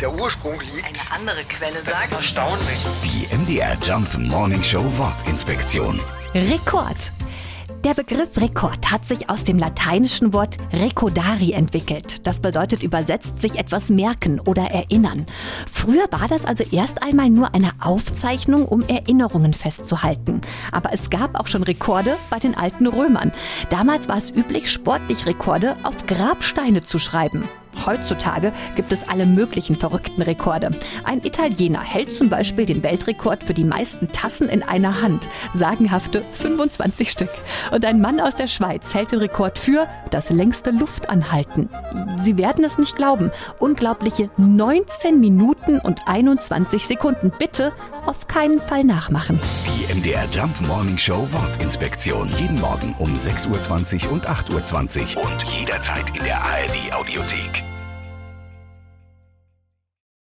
der Ursprung liegt. Eine andere Quelle Das ist sagt. erstaunlich. Die MDR Jump Morning Show Wortinspektion. Rekord. Der Begriff Rekord hat sich aus dem lateinischen Wort recordari entwickelt. Das bedeutet übersetzt sich etwas merken oder erinnern. Früher war das also erst einmal nur eine Aufzeichnung, um Erinnerungen festzuhalten. Aber es gab auch schon Rekorde bei den alten Römern. Damals war es üblich, sportlich Rekorde auf Grabsteine zu schreiben. Heutzutage gibt es alle möglichen verrückten Rekorde. Ein Italiener hält zum Beispiel den Weltrekord für die meisten Tassen in einer Hand. Sagenhafte 25 Stück. Und ein Mann aus der Schweiz hält den Rekord für das längste Luftanhalten. Sie werden es nicht glauben. Unglaubliche 19 Minuten und 21 Sekunden. Bitte auf keinen Fall nachmachen. Die MDR Jump Morning Show Wortinspektion. Jeden Morgen um 6.20 Uhr und 8.20 Uhr und jederzeit in der ARD Audiothek.